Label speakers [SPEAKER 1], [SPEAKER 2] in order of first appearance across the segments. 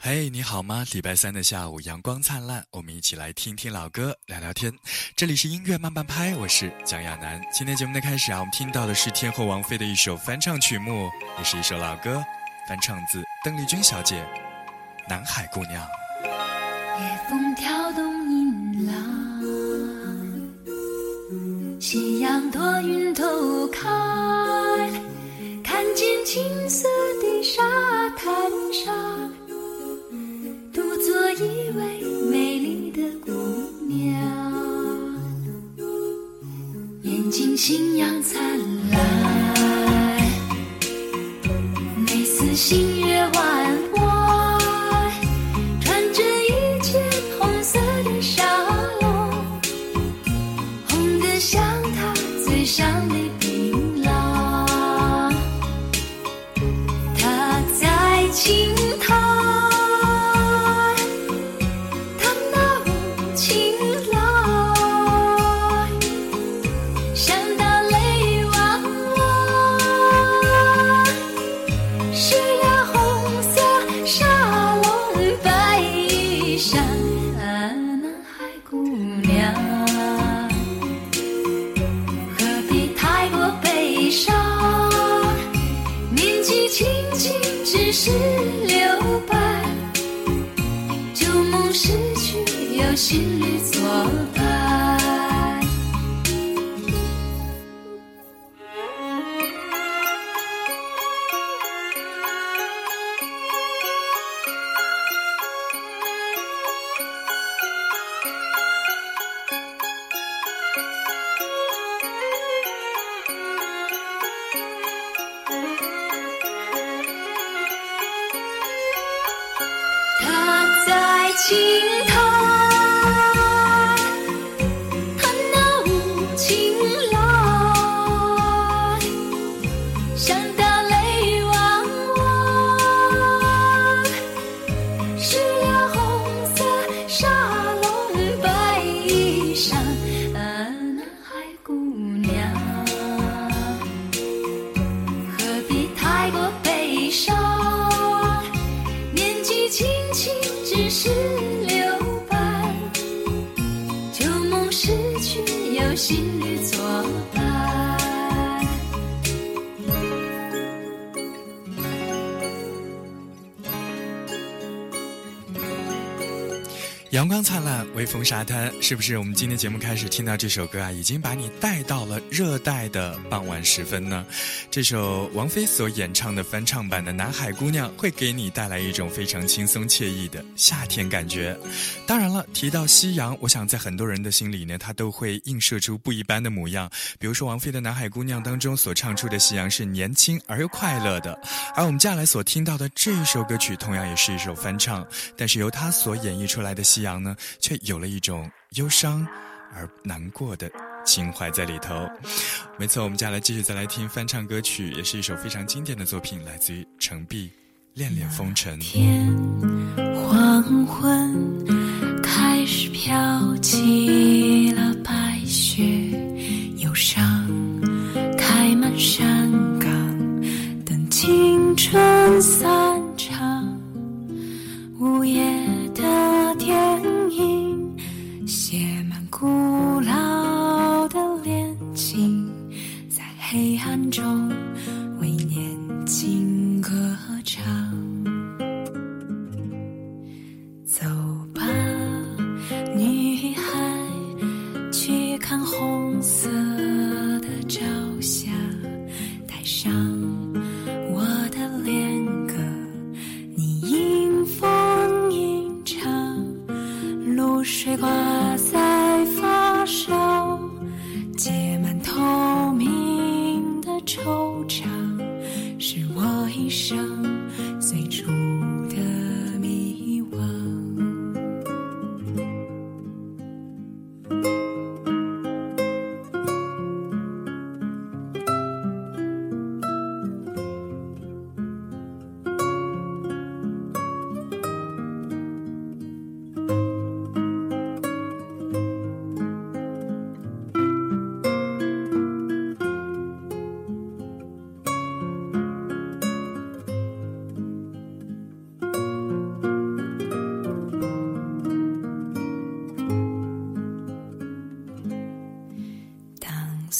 [SPEAKER 1] 嘿，你好吗？礼拜三的下午，阳光灿烂，我们一起来听听老歌，聊聊天。这里是音乐慢半拍，我是蒋亚楠。今天节目的开始啊，我们听到的是天后王菲的一首翻唱曲目，也是一首老歌，翻唱自邓丽君小姐，《南海姑娘》。
[SPEAKER 2] 夜风挑动银浪，夕阳托云头看，看见青色的沙滩上。做一位美丽的姑娘，眼睛星阳灿烂，眉似星月弯，青
[SPEAKER 1] 阳光灿烂，微风沙滩，是不是？我们今天节目开始听到这首歌啊，已经把你带到了热带的傍晚时分呢？这首王菲所演唱的翻唱版的《南海姑娘》，会给你带来一种非常轻松惬意的夏天感觉。当然了，提到夕阳，我想在很多人的心里呢，它都会映射出不一般的模样。比如说王菲的《南海姑娘》当中所唱出的夕阳是年轻而又快乐的，而我们接下来所听到的这一首歌曲，同样也是一首翻唱，但是由她所演绎出来的夕阳。呢，却有了一种忧伤而难过的情怀在里头。没错，我们接下来继续再来听翻唱歌曲，也是一首非常经典的作品，来自于程璧《恋恋风尘》。
[SPEAKER 2] 天黄昏，开始飘起了白雪，忧伤开满山岗，等青春散场，午夜。
[SPEAKER 3] 古老的恋情在黑暗中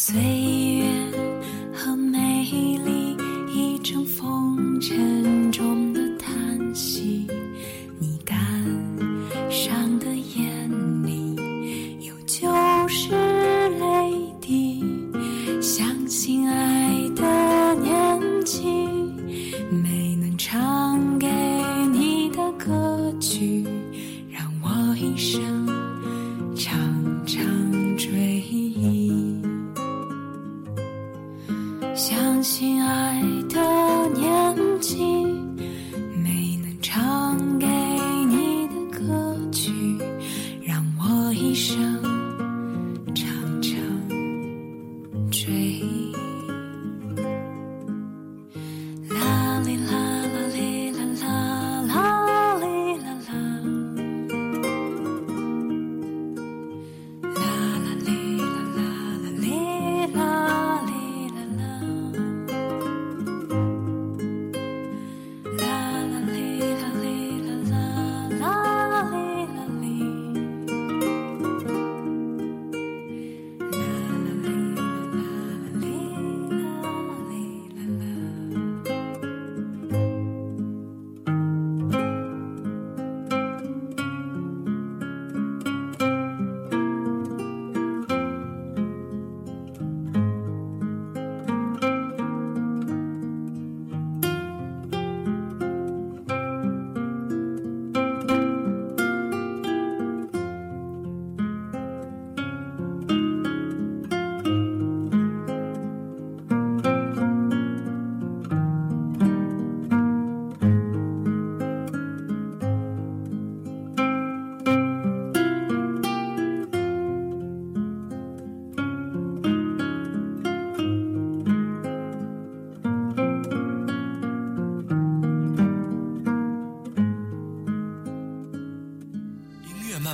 [SPEAKER 1] 岁月。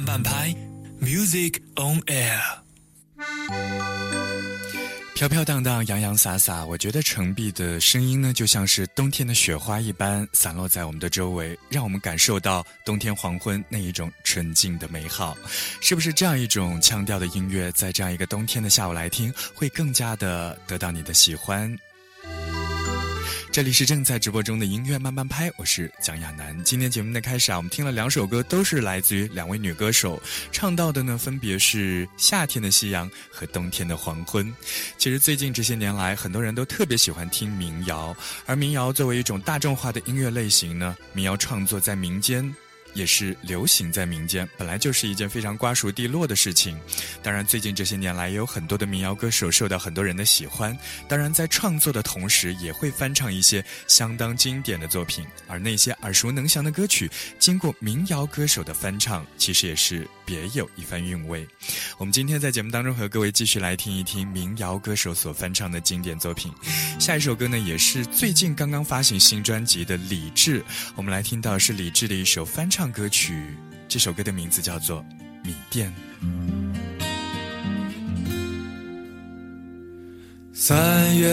[SPEAKER 1] 慢半拍，Music on Air。飘飘荡荡，洋洋洒洒，我觉得城壁的声音呢，就像是冬天的雪花一般散落在我们的周围，让我们感受到冬天黄昏那一种纯净的美好。是不是这样一种腔调的音乐，在这样一个冬天的下午来听，会更加的得到你的喜欢？这里是正在直播中的音乐慢慢拍，我是蒋亚楠。今天节目的开始啊，我们听了两首歌，都是来自于两位女歌手，唱到的呢分别是夏天的夕阳和冬天的黄昏。其实最近这些年来，很多人都特别喜欢听民谣，而民谣作为一种大众化的音乐类型呢，民谣创作在民间。也是流行在民间，本来就是一件非常瓜熟蒂落的事情。当然，最近这些年来，也有很多的民谣歌手受到很多人的喜欢。当然，在创作的同时，也会翻唱一些相当经典的作品。而那些耳熟能详的歌曲，经过民谣歌手的翻唱，其实也是别有一番韵味。我们今天在节目当中和各位继续来听一听民谣歌手所翻唱的经典作品。下一首歌呢，也是最近刚刚发行新专辑的李志。我们来听到是李志的一首翻唱歌曲，这首歌的名字叫做《米店》。
[SPEAKER 4] 三月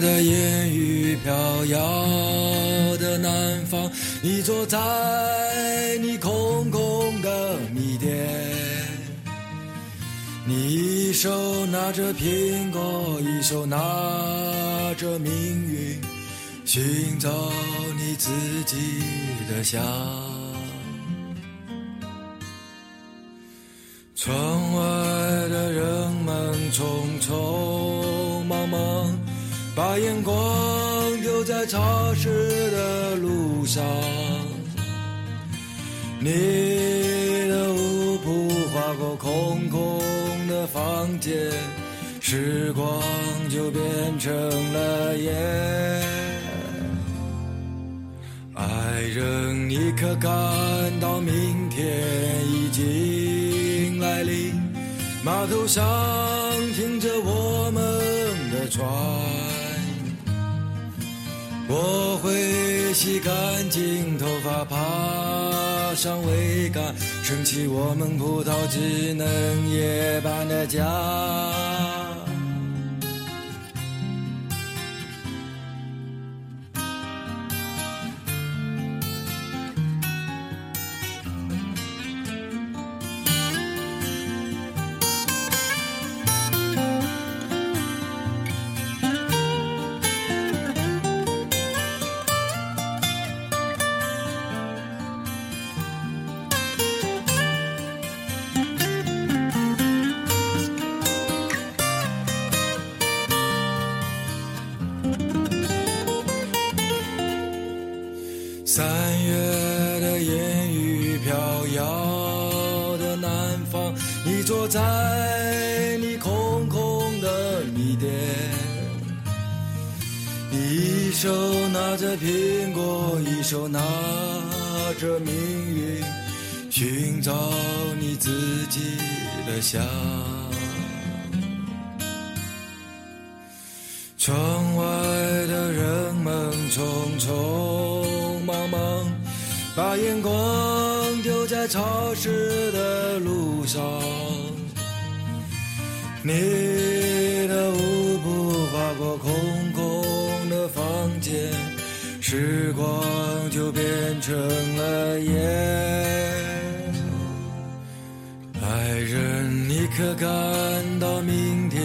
[SPEAKER 4] 的烟雨飘摇的南方，你坐在你空空一手拿着苹果，一手拿着命运，寻找你自己的香。窗外的人们匆匆忙忙，把眼光丢在潮湿的路上。你的舞步划过空空的房间，时光就变成了烟。爱人，你可感到明天已经来临？码头上停着我们的船，我会洗干净头发，爬上桅杆，撑起我们葡萄枝嫩叶般的家。在你空空的米店，你一手拿着苹果，一手拿着命运，寻找你自己的香。窗外的人们匆匆忙忙，把眼光丢在潮湿的你的舞步划过空空的房间，时光就变成了烟。爱人，你可感到明天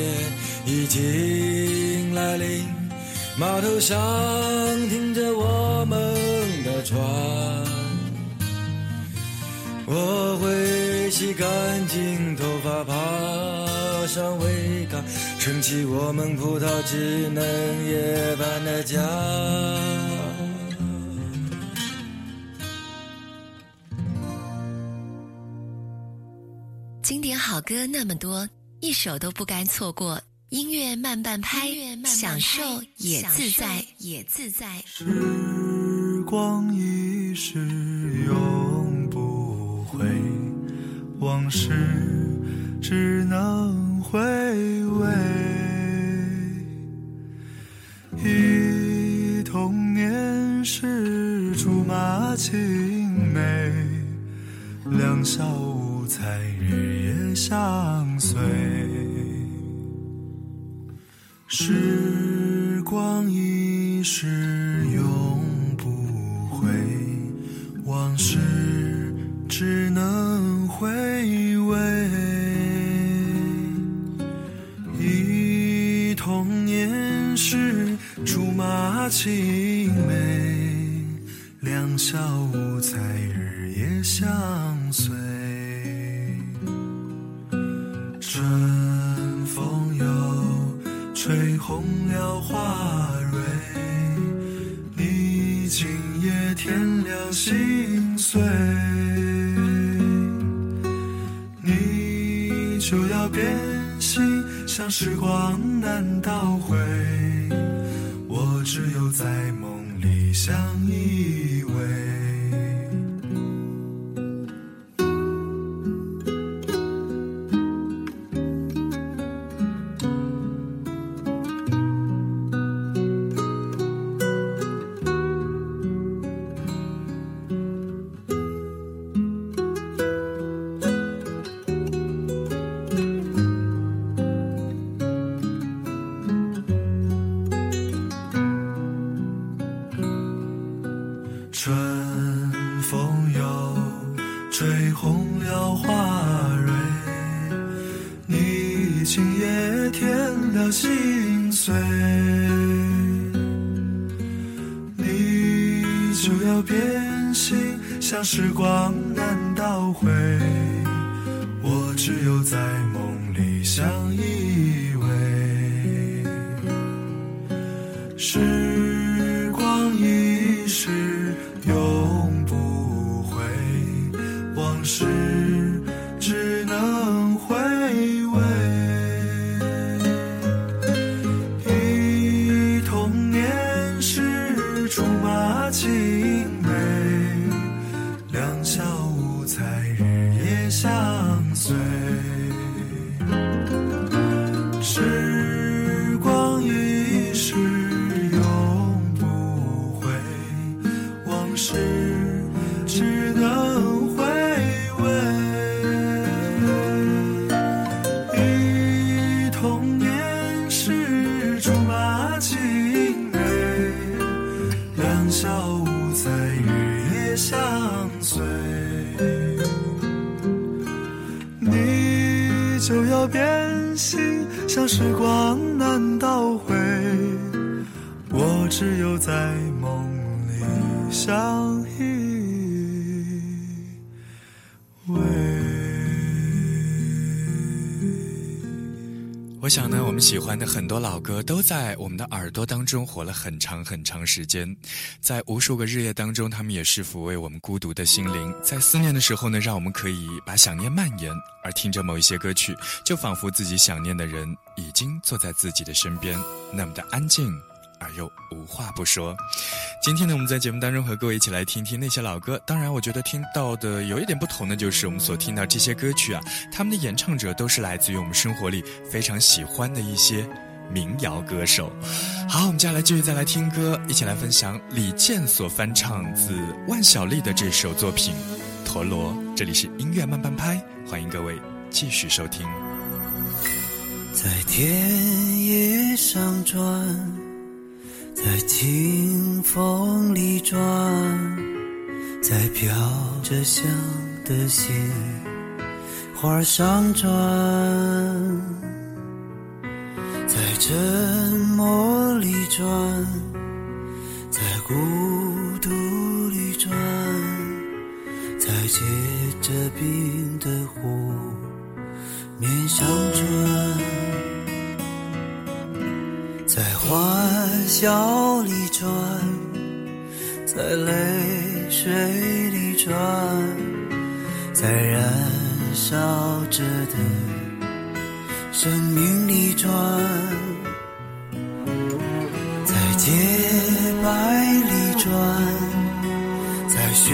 [SPEAKER 4] 已经来临？码头上停着我们的船，我会洗干净头发，爬上桅杆，撑起我们葡萄枝嫩叶般的家。
[SPEAKER 5] 经典好歌那么多，一首都不该错过。音乐慢半拍，享受也自在，也自在。
[SPEAKER 6] 时光一逝永不回，往事只能回味。忆童年时竹马青梅，两小无猜日夜相随。时光一逝在梦里相依。时光难倒回，相依偎。
[SPEAKER 1] 我想呢，我们喜欢的很多老歌都在我们的耳朵当中活了很长很长时间，在无数个日夜当中，他们也是抚慰我们孤独的心灵，在思念的时候呢，让我们可以把想念蔓延，而听着某一些歌曲，就仿佛自己想念的人已经坐在自己的身边，那么的安静。而又无话不说。今天呢，我们在节目当中和各位一起来听听那些老歌。当然，我觉得听到的有一点不同的就是，我们所听到这些歌曲啊，他们的演唱者都是来自于我们生活里非常喜欢的一些民谣歌手。好，我们接下来继续再来听歌，一起来分享李健所翻唱自万晓利的这首作品《陀螺》。这里是音乐慢半拍，欢迎各位继续收听。
[SPEAKER 7] 在田野上转。在清风里转，在飘着香的鲜花上转，在沉默里转，在孤独里转，在结着冰的湖面上转。在欢笑里转，在泪水里转，在燃烧着的生命里转，在洁白里转，在雪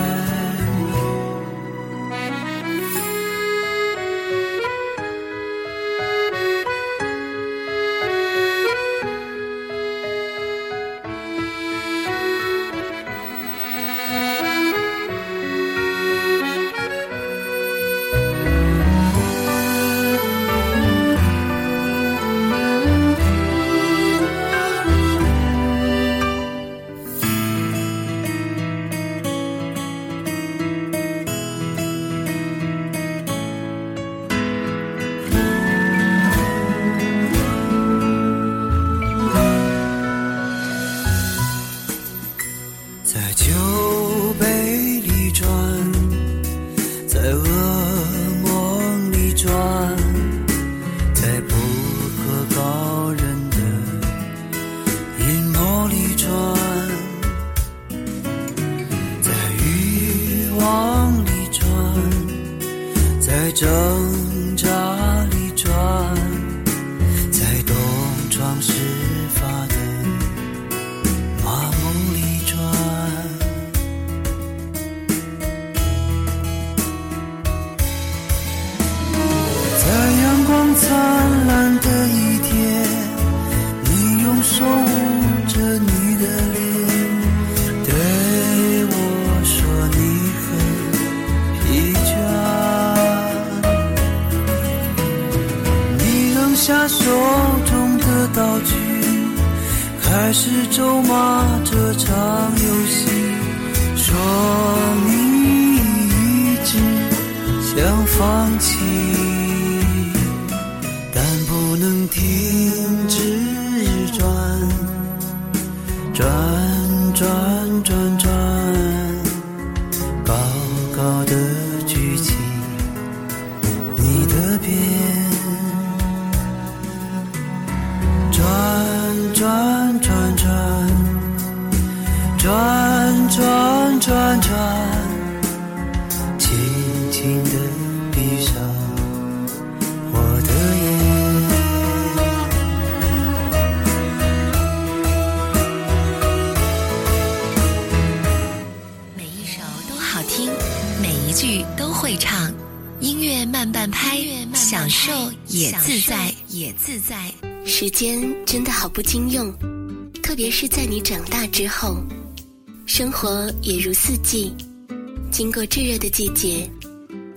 [SPEAKER 7] 手中的道具开始咒骂这场游戏，说你一直想放弃，但不能停止，转转转。
[SPEAKER 5] 音乐慢半拍，享受也自在，也自在。时间真的好不经用，特别是在你长大之后，生活也如四季，经过炙热的季节，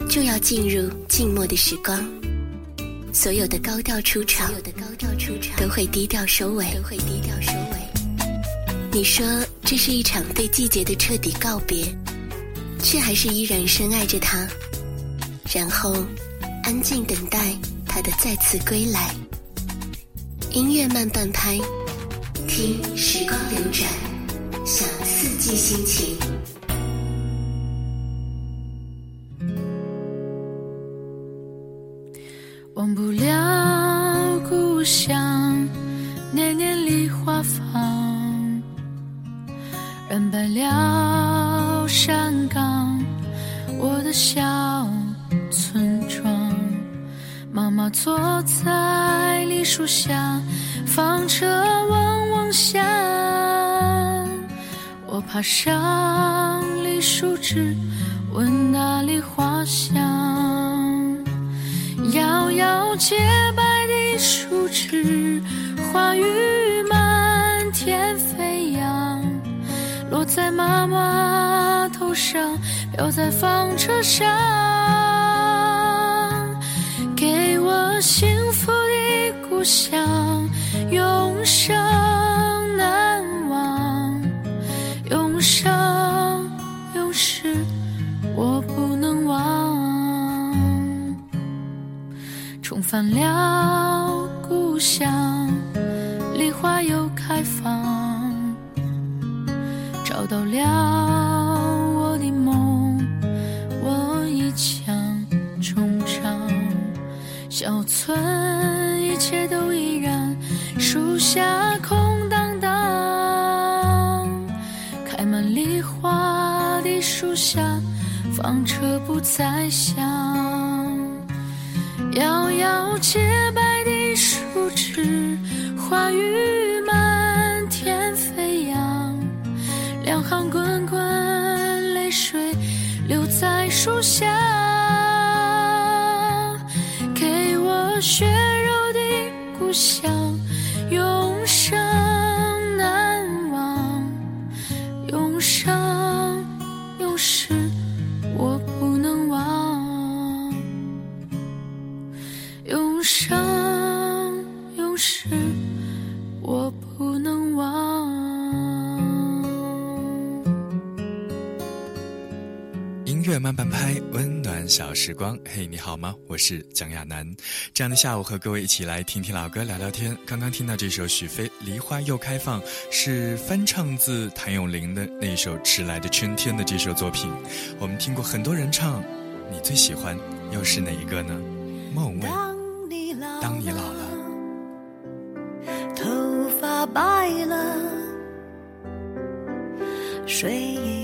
[SPEAKER 5] 就要进入静默的时光。所有的高调出场，所有的高调出场都会低调收尾都会低调收尾。你说这是一场对季节的彻底告别，却还是依然深爱着它。然后，安静等待他的再次归来。音乐慢半拍，听时光流转，享四季心情。
[SPEAKER 2] 忘不了故乡，年年梨花放，染白了山岗，我的小。坐在梨树下，纺车嗡嗡响。我爬上梨树枝，闻那梨花香。摇摇洁白的树枝，花雨满天飞扬，落在妈妈头上，飘在纺车上。幸福的故乡，永生难忘，永生永世我不能忘。重返了故乡，梨花又开放，找到了小村一切都依然，树下空荡荡，开满梨花的树下，纺车不再响。摇摇洁白的树枝，花雨满天飞扬，两行滚滚泪水流在树下。血肉的故乡，永生难忘，永生永世我不能忘，永生永世我不能忘。
[SPEAKER 1] 音乐慢半拍，温小时光。嘿，你好吗？我是蒋亚楠。这样的下午，和各位一起来听听老歌，聊聊天。刚刚听到这首许飞《梨花又开放》，是翻唱自谭咏麟的那首《迟来的春天》的这首作品。我们听过很多人唱，你最喜欢又是哪一个呢？莫文蔚。当你老了，
[SPEAKER 8] 头发白了，睡意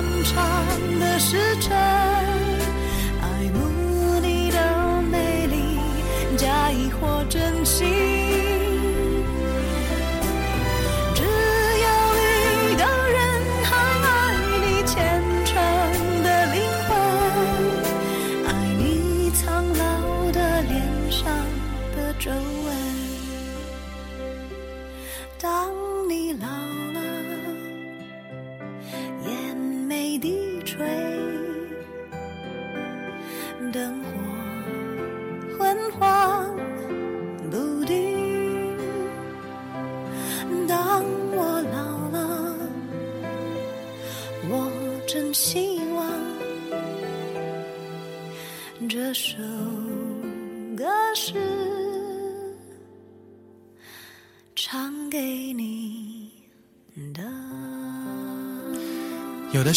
[SPEAKER 8] 漫长的
[SPEAKER 1] 时辰。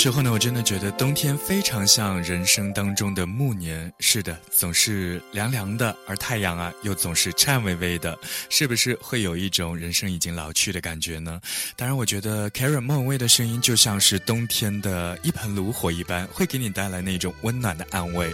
[SPEAKER 1] 时候呢，我真的觉得冬天非常像人生当中的暮年。是的，总是凉凉的，而太阳啊，又总是颤巍巍的，是不是会有一种人生已经老去的感觉呢？当然，我觉得 Karen 莫文蔚的声音就像是冬天的一盆炉火一般，会给你带来那种温暖的安慰。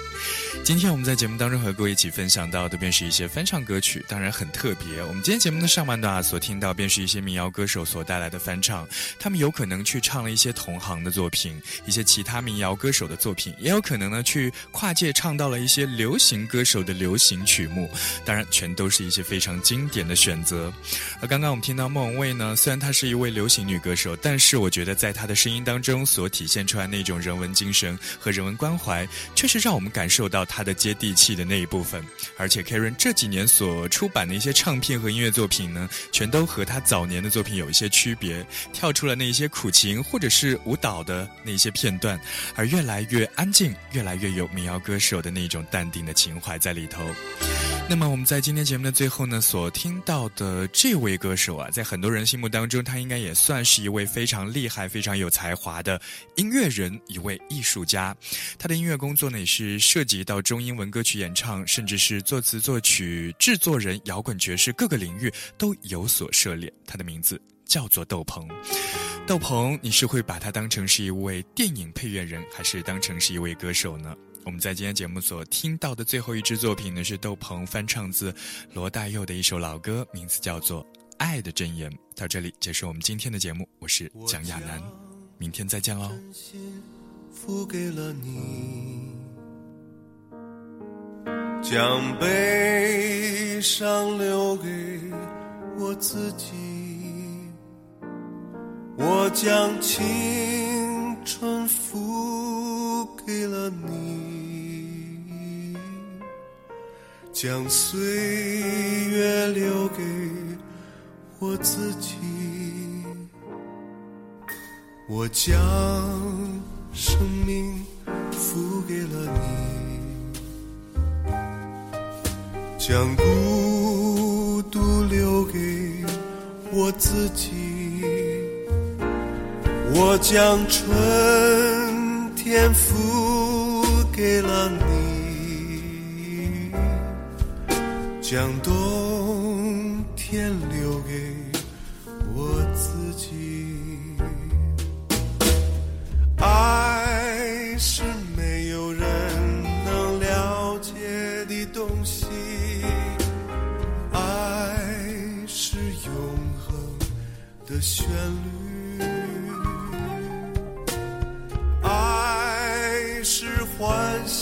[SPEAKER 1] 今天我们在节目当中和各位一起分享到的，便是一些翻唱歌曲，当然很特别。我们今天节目的上半段啊，所听到便是一些民谣歌手所带来的翻唱，他们有可能去唱了一些同行的作品，一些其他民谣歌手的作品，也有可能呢去跨界唱到了一些流行歌手的流行曲目，当然全都是一些非常经典的选择。而刚刚我们听到莫文蔚呢，虽然她是一位流行女歌手，但是我觉得在她的声音当中所体现出来那种人文精神和人文关怀，确实让我们感受到她的接地气的那一部分。而且 Karen 这几年所出版的一些唱片和音乐作品呢，全都和她早年的作品有一些区别，跳出了那些苦情或者是舞蹈的那些片段，而越来越安静，越来越有民谣歌手的那种淡定的情怀在里头。那么我们在今天节目的最后呢，所听到的这位歌手啊，在很多人心目当中，他应该也算是一位非常厉害、非常有才华的音乐人，一位艺术家。他的音乐工作呢，也是涉及到中英文歌曲演唱，甚至是作词作曲、制作人、摇滚爵士各个领域都有所涉猎。他的名字叫做窦鹏。窦鹏，你是会把他当成是一位电影配乐人，还是当成是一位歌手呢？我们在今天节目所听到的最后一支作品呢，是窦鹏翻唱自罗大佑的一首老歌，名字叫做《爱的箴言》。到这里结束我们今天的节目，我是蒋亚楠，明天再见喽。
[SPEAKER 9] 真心付给了你，将悲伤留给我自己，我将青春付给了你，将岁月留给我自己。我将生命付给了你，将孤独留给我自己。我将春天付给了你，将冬天留给我自己。爱是没有人能了解的东西，爱是永恒的旋律，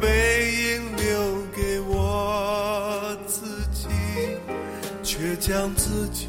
[SPEAKER 9] 背影留给我自己，却将自己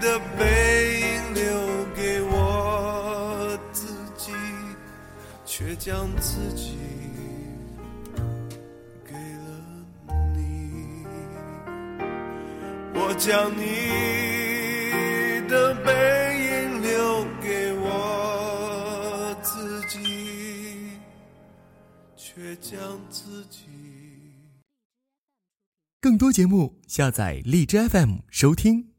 [SPEAKER 9] 的背影留给我自己，却将自己给了你。我将你的背影留给我自己，却将自己。
[SPEAKER 10] 更多节目，下载荔枝 FM 收听。